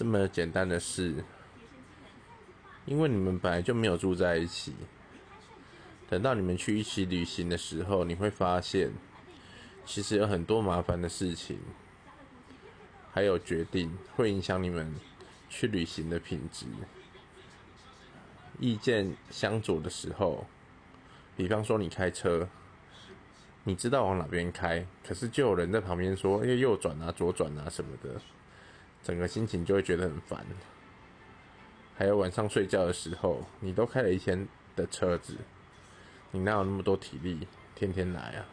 这么简单的事，因为你们本来就没有住在一起。等到你们去一起旅行的时候，你会发现，其实有很多麻烦的事情，还有决定会影响你们去旅行的品质。意见相左的时候，比方说你开车，你知道往哪边开，可是就有人在旁边说：“哎，右转啊，左转啊什么的。”整个心情就会觉得很烦。还有晚上睡觉的时候，你都开了一天的车子。你哪有那么多体力，天天来啊？